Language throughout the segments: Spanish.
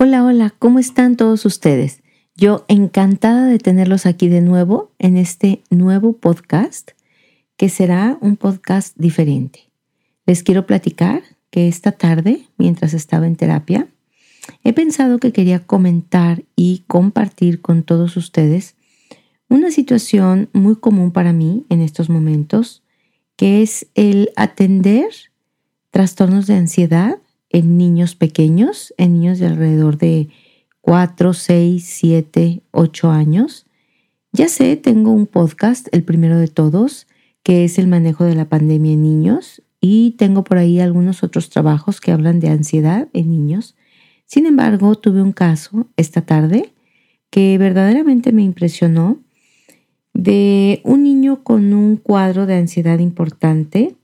Hola, hola, ¿cómo están todos ustedes? Yo encantada de tenerlos aquí de nuevo en este nuevo podcast, que será un podcast diferente. Les quiero platicar que esta tarde, mientras estaba en terapia, he pensado que quería comentar y compartir con todos ustedes una situación muy común para mí en estos momentos, que es el atender trastornos de ansiedad en niños pequeños, en niños de alrededor de 4, 6, 7, 8 años. Ya sé, tengo un podcast, el primero de todos, que es el manejo de la pandemia en niños, y tengo por ahí algunos otros trabajos que hablan de ansiedad en niños. Sin embargo, tuve un caso esta tarde que verdaderamente me impresionó de un niño con un cuadro de ansiedad importante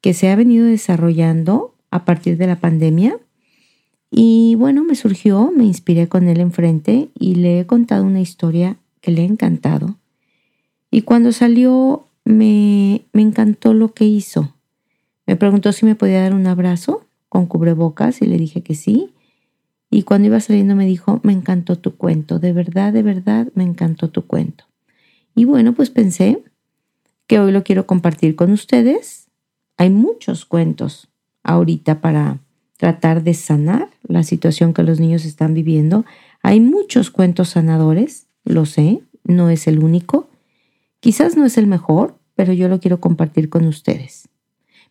que se ha venido desarrollando a partir de la pandemia. Y bueno, me surgió, me inspiré con él enfrente y le he contado una historia que le ha encantado. Y cuando salió me, me encantó lo que hizo. Me preguntó si me podía dar un abrazo con cubrebocas y le dije que sí. Y cuando iba saliendo me dijo, me encantó tu cuento, de verdad, de verdad, me encantó tu cuento. Y bueno, pues pensé que hoy lo quiero compartir con ustedes. Hay muchos cuentos ahorita para tratar de sanar la situación que los niños están viviendo. Hay muchos cuentos sanadores, lo sé, no es el único. Quizás no es el mejor, pero yo lo quiero compartir con ustedes.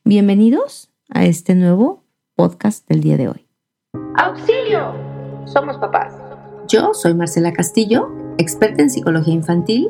Bienvenidos a este nuevo podcast del día de hoy. ¡Auxilio! Somos papás. Yo soy Marcela Castillo, experta en psicología infantil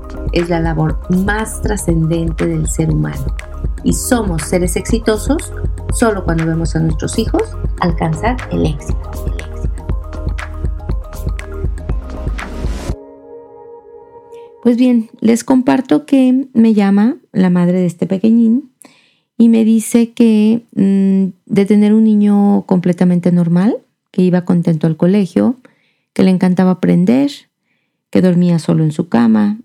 es la labor más trascendente del ser humano. Y somos seres exitosos solo cuando vemos a nuestros hijos alcanzar el éxito. Pues bien, les comparto que me llama la madre de este pequeñín y me dice que mm, de tener un niño completamente normal, que iba contento al colegio, que le encantaba aprender, que dormía solo en su cama,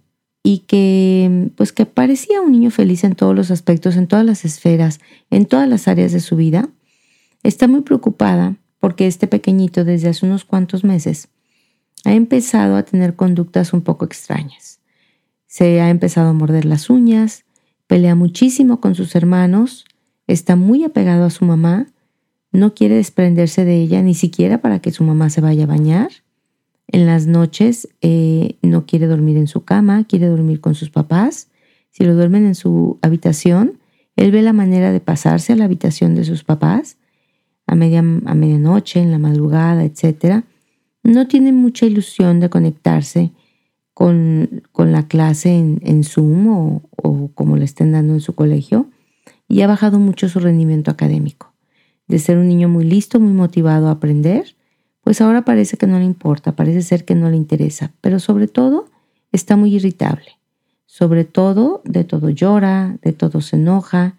y que pues que parecía un niño feliz en todos los aspectos, en todas las esferas, en todas las áreas de su vida, está muy preocupada porque este pequeñito desde hace unos cuantos meses ha empezado a tener conductas un poco extrañas. Se ha empezado a morder las uñas, pelea muchísimo con sus hermanos, está muy apegado a su mamá, no quiere desprenderse de ella ni siquiera para que su mamá se vaya a bañar en las noches eh, no quiere dormir en su cama, quiere dormir con sus papás. Si lo duermen en su habitación, él ve la manera de pasarse a la habitación de sus papás a, media, a medianoche, en la madrugada, etc. No tiene mucha ilusión de conectarse con, con la clase en, en Zoom o, o como le estén dando en su colegio y ha bajado mucho su rendimiento académico. De ser un niño muy listo, muy motivado a aprender, pues ahora parece que no le importa, parece ser que no le interesa, pero sobre todo está muy irritable. Sobre todo, de todo llora, de todo se enoja,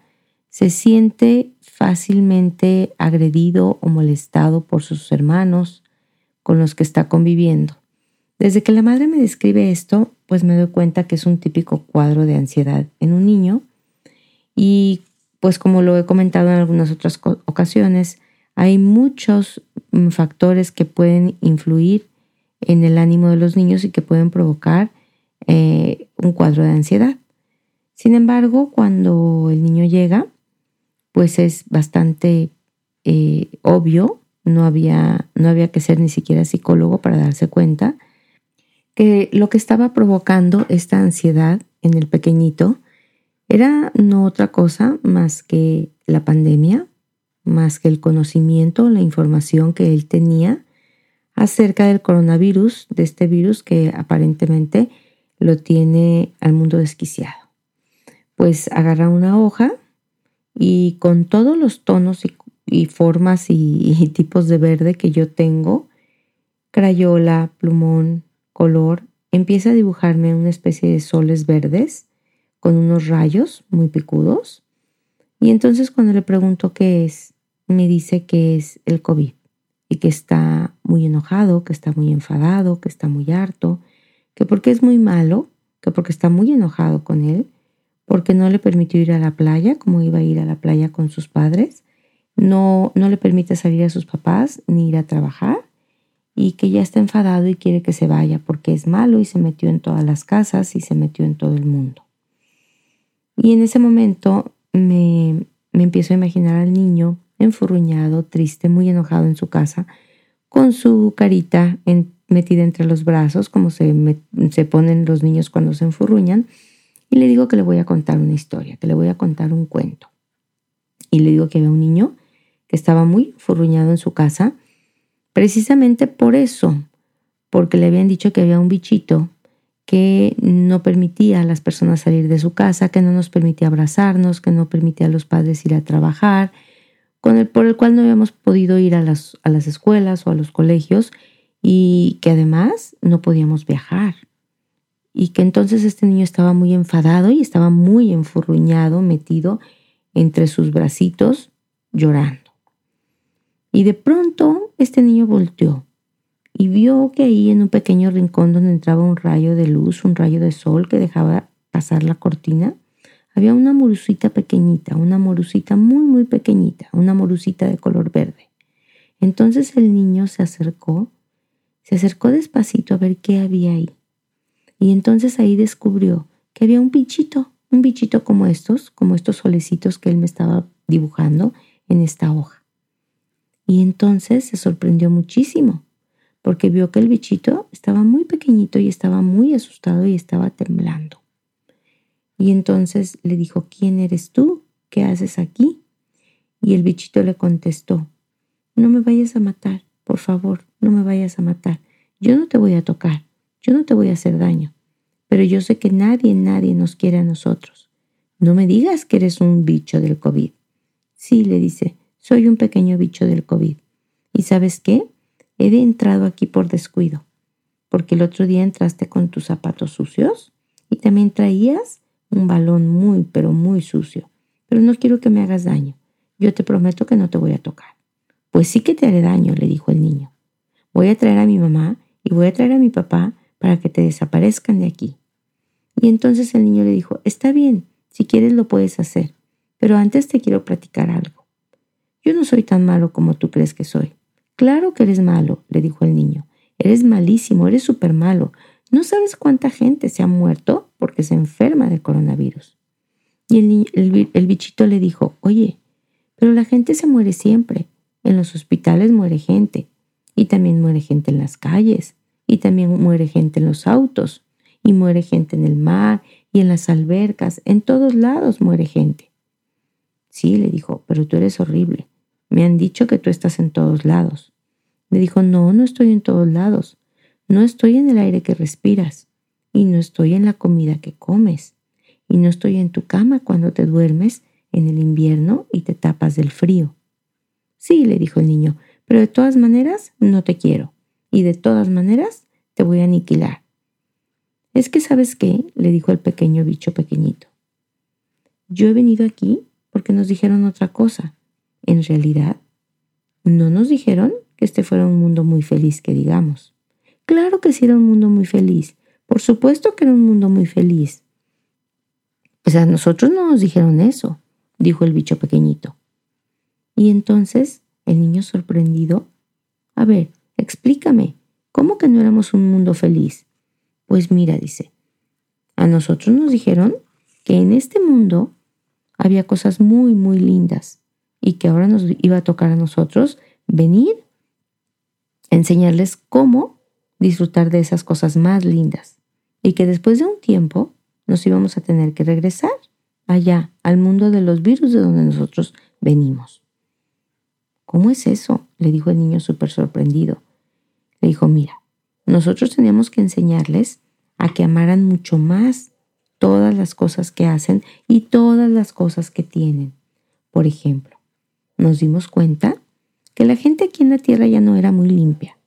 se siente fácilmente agredido o molestado por sus hermanos con los que está conviviendo. Desde que la madre me describe esto, pues me doy cuenta que es un típico cuadro de ansiedad en un niño y pues como lo he comentado en algunas otras ocasiones, hay muchos mm, factores que pueden influir en el ánimo de los niños y que pueden provocar eh, un cuadro de ansiedad. Sin embargo, cuando el niño llega, pues es bastante eh, obvio, no había, no había que ser ni siquiera psicólogo para darse cuenta, que lo que estaba provocando esta ansiedad en el pequeñito era no otra cosa más que la pandemia, más que el conocimiento, la información que él tenía acerca del coronavirus, de este virus que aparentemente lo tiene al mundo desquiciado. Pues agarra una hoja y con todos los tonos y, formas y, tipos de verde que yo tengo, crayola, plumón, color, empieza a dibujarme una especie de soles verdes con unos rayos muy picudos. Y entonces cuando le pregunto qué es, me dice que es el COVID y que está muy enojado, que está muy enfadado, que está muy harto, que porque es muy malo, que porque está muy enojado con él, porque no le permitió ir a la playa como iba a ir a la playa con sus padres, no, no le permite salir a sus papás ni ir a trabajar y que ya está enfadado y quiere que se vaya porque es malo y se metió en todas las casas y se metió en todo el mundo. Y en ese momento me, me empiezo a imaginar al niño enfurruñado, triste, muy enojado en su casa, con su carita metida entre los brazos, como se, se ponen los niños cuando se enfurruñan, y le digo que le voy a contar una historia, que le voy a contar un cuento. Y le digo que había un niño que estaba muy enfurruñado en su casa, precisamente por eso, porque le habían dicho que había un bichito que no permitía a las personas salir de su casa, que no nos permitía abrazarnos, que no permitía a los padres ir a trabajar, con el, por el cual no habíamos podido ir a las, a las escuelas o a los colegios y que además no podíamos viajar. Y que entonces este niño estaba muy enfadado y estaba muy enfurruñado, metido entre sus bracitos, llorando. Y de pronto este niño volteó y vio que ahí en un pequeño rincón donde entraba un rayo de luz, un rayo de sol que dejaba pasar la cortina, había una morucita pequeñita, una morucita muy, muy pequeñita, una morucita de color verde. Entonces el niño se acercó, se acercó despacito a ver qué había ahí. Y entonces ahí descubrió que había un bichito, un bichito como estos, como estos solecitos que él me estaba dibujando en esta hoja. Y entonces se sorprendió muchísimo, porque vio que el bichito estaba muy pequeñito y estaba muy asustado y estaba temblando. Y entonces le dijo, ¿quién eres tú? ¿Qué haces aquí? Y el bichito le contestó, no me vayas a matar, por favor, no me vayas a matar. Yo no te voy a tocar, yo no te voy a hacer daño, pero yo sé que nadie, nadie nos quiere a nosotros. No me digas que eres un bicho del COVID. Sí, le dice, soy un pequeño bicho del COVID. ¿Y sabes qué? He entrado aquí por descuido, porque el otro día entraste con tus zapatos sucios y también traías un balón muy, pero muy sucio. Pero no quiero que me hagas daño. Yo te prometo que no te voy a tocar. Pues sí que te haré daño, le dijo el niño. Voy a traer a mi mamá y voy a traer a mi papá para que te desaparezcan de aquí. Y entonces el niño le dijo, está bien, si quieres lo puedes hacer, pero antes te quiero platicar algo. Yo no soy tan malo como tú crees que soy. Claro que eres malo, le dijo el niño. Eres malísimo, eres súper malo. ¿No sabes cuánta gente se ha muerto porque se enferma de coronavirus? Y el, bichito le dijo, oye, pero la gente se muere siempre. En los hospitales muere gente. Y también muere gente en las calles. Y también muere gente en los autos. Y muere gente en el mar y en las albercas. En todos lados muere gente. Sí, le dijo, pero tú eres horrible. Me han dicho que tú estás en todos lados. Le dijo, no, no estoy en todos lados. No estoy en el aire que respiras y no estoy en la comida que comes y no estoy en tu cama cuando te duermes en el invierno y te tapas del frío. Sí, le dijo el niño, pero de todas maneras no te quiero y de todas maneras te voy a aniquilar. Es que sabes qué, le dijo el pequeño bicho pequeñito. Yo he venido aquí porque nos dijeron otra cosa. En realidad, no nos dijeron que este fuera un mundo muy feliz que digamos. Claro que sí era un mundo muy feliz. Por supuesto que era un mundo muy feliz. Pues a nosotros no nos dijeron eso, dijo el bicho pequeñito. Y entonces el niño sorprendido, a ver, explícame, ¿cómo que no éramos un mundo feliz? Pues mira, dice, a nosotros nos dijeron que en este mundo había cosas muy, muy lindas y que ahora nos iba a tocar a nosotros venir a enseñarles cómo disfrutar de esas cosas más lindas y que después de un tiempo nos íbamos a tener que regresar allá, al mundo de los virus de donde nosotros venimos. ¿Cómo es eso? le dijo el niño súper sorprendido. Le dijo, mira, nosotros teníamos que enseñarles a que amaran mucho más todas las cosas que hacen y todas las cosas que tienen. Por ejemplo, nos dimos cuenta que la gente aquí en la tierra ya no era muy limpia,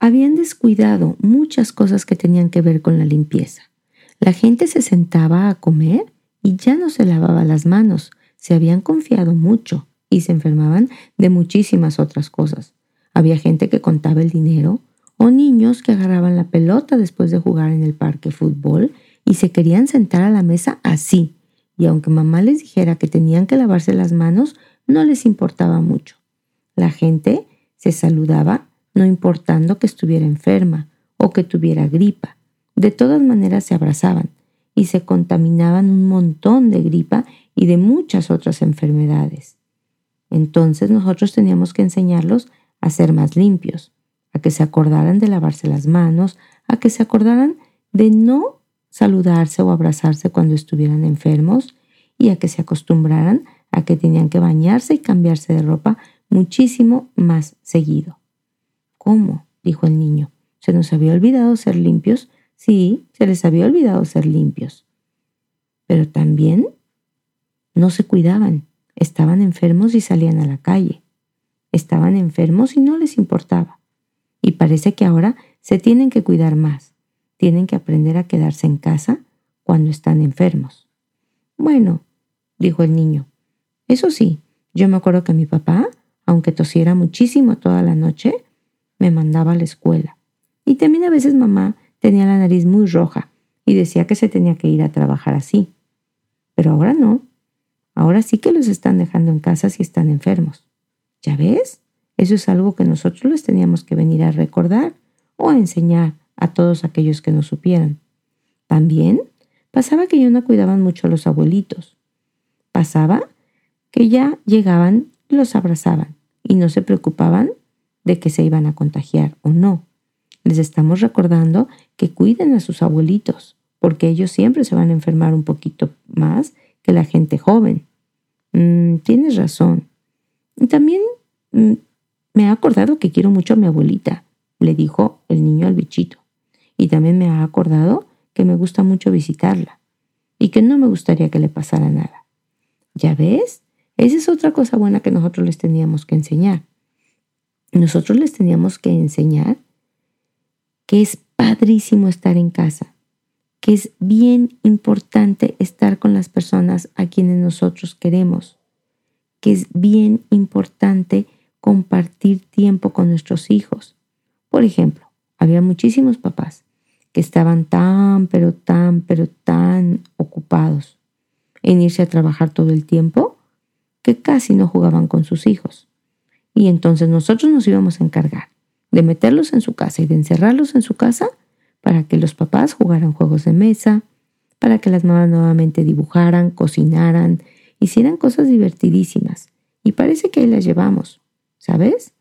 habían descuidado muchas cosas que tenían que ver con la limpieza. La gente se sentaba a comer y ya no se lavaba las manos, se habían confiado mucho y se enfermaban de muchísimas otras cosas. Había gente que contaba el dinero o niños que agarraban la pelota después de jugar en el parque fútbol y se querían sentar a la mesa así. Y aunque mamá les dijera que tenían que lavarse las manos, no les importaba mucho. La gente se saludaba no importando que estuviera enferma o que tuviera gripa. De todas maneras se abrazaban y se contaminaban un montón de gripa y de muchas otras enfermedades. Entonces nosotros teníamos que enseñarlos a ser más limpios, a que se acordaran de lavarse las manos, a que se acordaran de no saludarse o abrazarse cuando estuvieran enfermos y a que se acostumbraran a que tenían que bañarse y cambiarse de ropa muchísimo más seguido. ¿Cómo? dijo el niño. ¿Se nos había olvidado ser limpios? Sí, se les había olvidado ser limpios. Pero también no se cuidaban. Estaban enfermos y salían a la calle. Estaban enfermos y no les importaba. Y parece que ahora se tienen que cuidar más. Tienen que aprender a quedarse en casa cuando están enfermos. Bueno, dijo el niño. Eso sí, yo me acuerdo que mi papá, aunque tosiera muchísimo toda la noche, me mandaba a la escuela. Y también a veces mamá tenía la nariz muy roja y decía que se tenía que ir a trabajar así. Pero ahora no. Ahora sí que los están dejando en casa si están enfermos. ¿Ya ves? Eso es algo que nosotros les teníamos que venir a recordar o a enseñar a todos aquellos que no supieran. También pasaba que ya no cuidaban mucho a los abuelitos. Pasaba que ya llegaban los abrazaban y no se preocupaban de que se iban a contagiar o no. Les estamos recordando que cuiden a sus abuelitos, porque ellos siempre se van a enfermar un poquito más que la gente joven. Mm, tienes razón. Y también mm, me ha acordado que quiero mucho a mi abuelita, le dijo el niño al bichito. Y también me ha acordado que me gusta mucho visitarla y que no me gustaría que le pasara nada. ¿Ya ves? Esa es otra cosa buena que nosotros les teníamos que enseñar. Nosotros les teníamos que enseñar que es padrísimo estar en casa, que es bien importante estar con las personas a quienes nosotros queremos, que es bien importante compartir tiempo con nuestros hijos. Por ejemplo, había muchísimos papás que estaban tan, pero tan, pero tan ocupados en irse a trabajar todo el tiempo que casi no jugaban con sus hijos. Y entonces nosotros nos íbamos a encargar de meterlos en su casa y de encerrarlos en su casa para que los papás jugaran juegos de mesa, para que las mamás nuevamente dibujaran, cocinaran, hicieran cosas divertidísimas. Y parece que ahí las llevamos, ¿sabes?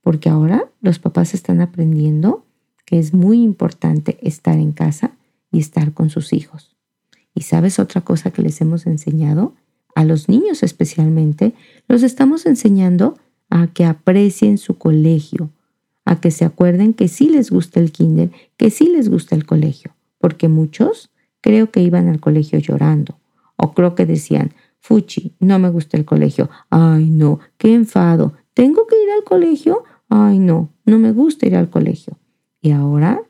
Porque ahora los papás están aprendiendo que es muy importante estar en casa y estar con sus hijos. ¿Y sabes otra cosa que les hemos enseñado? A los niños especialmente, los estamos enseñando a que aprecien su colegio, a que se acuerden que sí les gusta el kinder, que sí les gusta el colegio, porque muchos creo que iban al colegio llorando, o creo que decían, Fuchi, no me gusta el colegio, ay no, qué enfado, ¿tengo que ir al colegio? Ay no, no me gusta ir al colegio. Y ahora,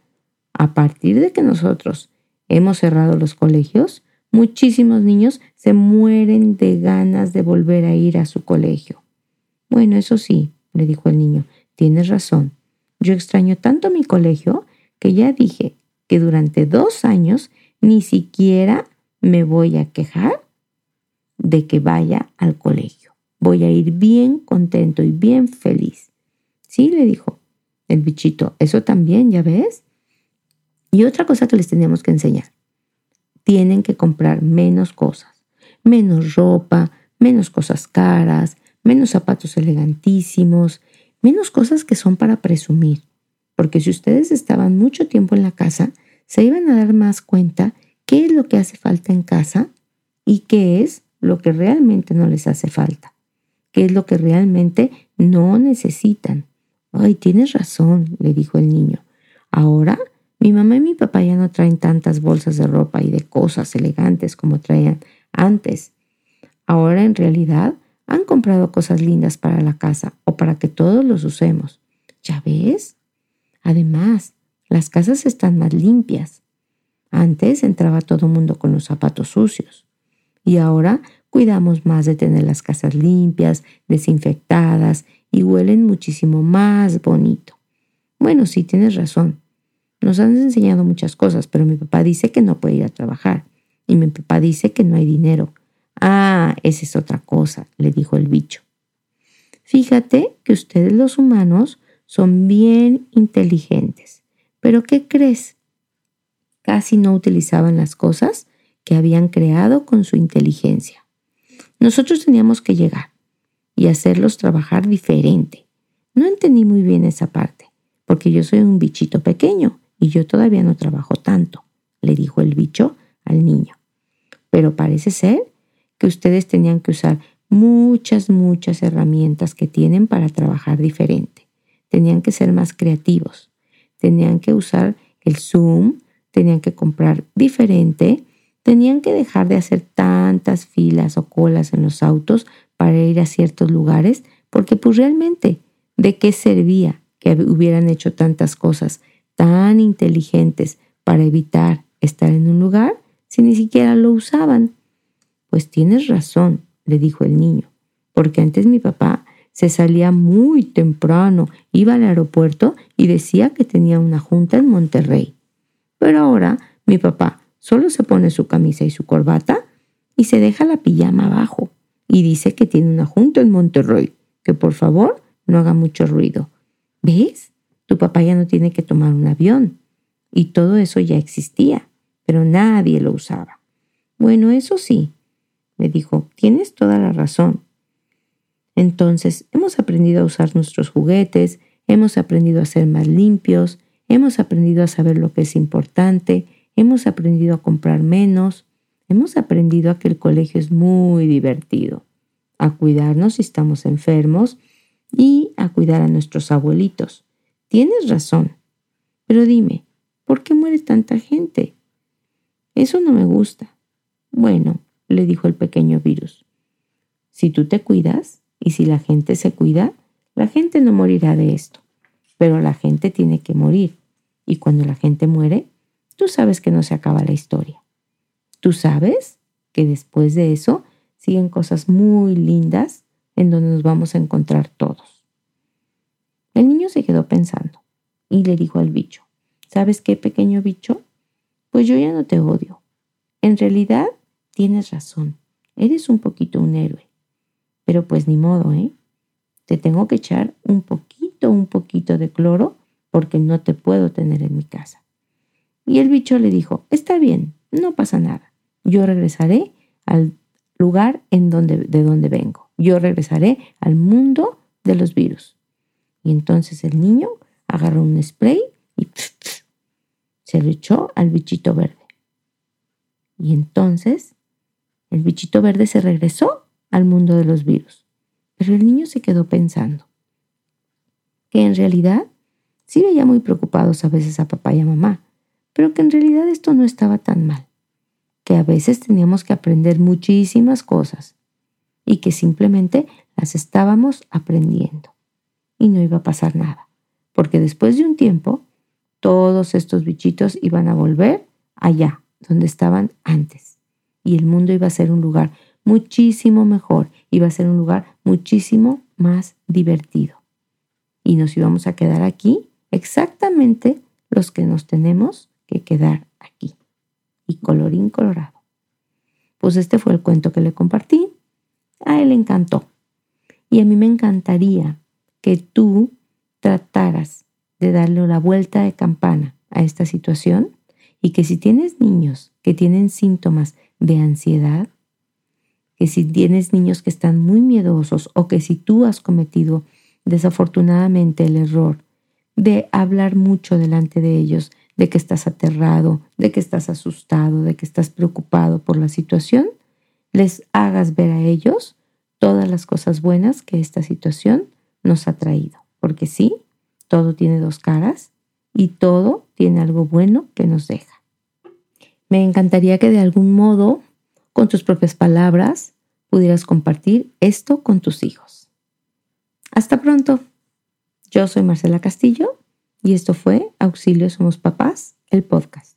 a partir de que nosotros hemos cerrado los colegios, muchísimos niños se mueren de ganas de volver a ir a su colegio. Bueno, eso sí, le dijo el niño, tienes razón. Yo extraño tanto mi colegio que ya dije que durante dos años ni siquiera me voy a quejar de que vaya al colegio. Voy a ir bien contento y bien feliz. Sí, le dijo el bichito, eso también, ya ves. Y otra cosa que les tenemos que enseñar. Tienen que comprar menos cosas, menos ropa, menos cosas caras, menos zapatos elegantísimos, menos cosas que son para presumir, porque si ustedes estaban mucho tiempo en la casa, se iban a dar más cuenta qué es lo que hace falta en casa y qué es lo que realmente no les hace falta, qué es lo que realmente no necesitan. Ay, tienes razón, le dijo el niño. Ahora mi mamá y mi papá ya no traen tantas bolsas de ropa y de cosas elegantes como traían antes. Ahora en realidad han comprado cosas lindas para la casa o para que todos los usemos. ¿Ya ves? Además, las casas están más limpias. Antes entraba todo mundo con los zapatos sucios y ahora cuidamos más de tener las casas limpias, desinfectadas y huelen muchísimo más bonito. Bueno, sí, tienes razón. Nos han enseñado muchas cosas, pero mi papá dice que no puede ir a trabajar y mi papá dice que no hay dinero. Ah, esa es otra cosa, le dijo el bicho. Fíjate que ustedes los humanos son bien inteligentes. Pero ¿qué crees? Casi no utilizaban las cosas que habían creado con su inteligencia. Nosotros teníamos que llegar y hacerlos trabajar diferente. No entendí muy bien esa parte, porque yo soy un bichito pequeño y yo todavía no trabajo tanto, le dijo el bicho al niño. Pero parece ser que ustedes tenían que usar muchas, muchas herramientas que tienen para trabajar diferente. Tenían que ser más creativos. Tenían que usar el Zoom, tenían que comprar diferente, tenían que dejar de hacer tantas filas o colas en los autos para ir a ciertos lugares, porque pues realmente, ¿de qué servía que hubieran hecho tantas cosas tan inteligentes para evitar estar en un lugar si ni siquiera lo usaban? Pues tienes razón, le dijo el niño, porque antes mi papá se salía muy temprano, iba al aeropuerto y decía que tenía una junta en Monterrey. Pero ahora mi papá solo se pone su camisa y su corbata y se deja la pijama abajo y dice que tiene una junta en Monterrey, que por favor no haga mucho ruido. ¿Ves? Tu papá ya no tiene que tomar un avión. Y todo eso ya existía, pero nadie lo usaba. Bueno, eso sí, me dijo, tienes toda la razón. Entonces, hemos aprendido a usar nuestros juguetes, hemos aprendido a ser más limpios, hemos aprendido a saber lo que es importante, hemos aprendido a comprar menos, hemos aprendido a que el colegio es muy divertido, a cuidarnos si estamos enfermos y a cuidar a nuestros abuelitos. Tienes razón. Pero dime, ¿por qué muere tanta gente? Eso no me gusta. Bueno, le dijo el pequeño virus. Si tú te cuidas y si la gente se cuida, la gente no morirá de esto. Pero la gente tiene que morir. Y cuando la gente muere, tú sabes que no se acaba la historia. Tú sabes que después de eso siguen cosas muy lindas en donde nos vamos a encontrar todos. El niño se quedó pensando y le dijo al bicho, ¿sabes qué, pequeño bicho? Pues yo ya no te odio. En realidad, Tienes razón, eres un poquito un héroe. Pero pues ni modo, ¿eh? Te tengo que echar un poquito, un poquito de cloro porque no te puedo tener en mi casa. Y el bicho le dijo, está bien, no pasa nada. Yo regresaré al lugar en donde, de donde vengo. Yo regresaré al mundo de los virus. Y entonces el niño agarró un spray y se lo echó al bichito verde. Y entonces el bichito verde se regresó al mundo de los virus, pero el niño se quedó pensando que en realidad sí veía muy preocupados a veces a papá y a mamá, pero que en realidad esto no estaba tan mal, que a veces teníamos que aprender muchísimas cosas y que simplemente las estábamos aprendiendo y no iba a pasar nada, porque después de un tiempo todos estos bichitos iban a volver allá donde estaban antes y el mundo iba a ser un lugar muchísimo mejor, iba a ser un lugar muchísimo más divertido. Y nos íbamos a quedar aquí exactamente los que nos tenemos que quedar aquí. Y colorín colorado. Pues este fue el cuento que le compartí. A él le encantó. Y a mí me encantaría que tú trataras de darle la vuelta de campana a esta situación y que si tienes niños que tienen síntomas de ansiedad, que si tienes niños que están muy miedosos o que si tú has cometido desafortunadamente el error de hablar mucho delante de ellos, de que estás aterrado, de que estás asustado, de que estás preocupado por la situación, les hagas ver a ellos todas las cosas buenas que esta situación nos ha traído. Porque sí, todo tiene dos caras y todo tiene algo bueno que nos deja. Me encantaría que de algún modo, con tus propias palabras, pudieras compartir esto con tus hijos. Hasta pronto. Yo soy Marcela Castillo y esto fue Auxilio Somos Papás, el podcast.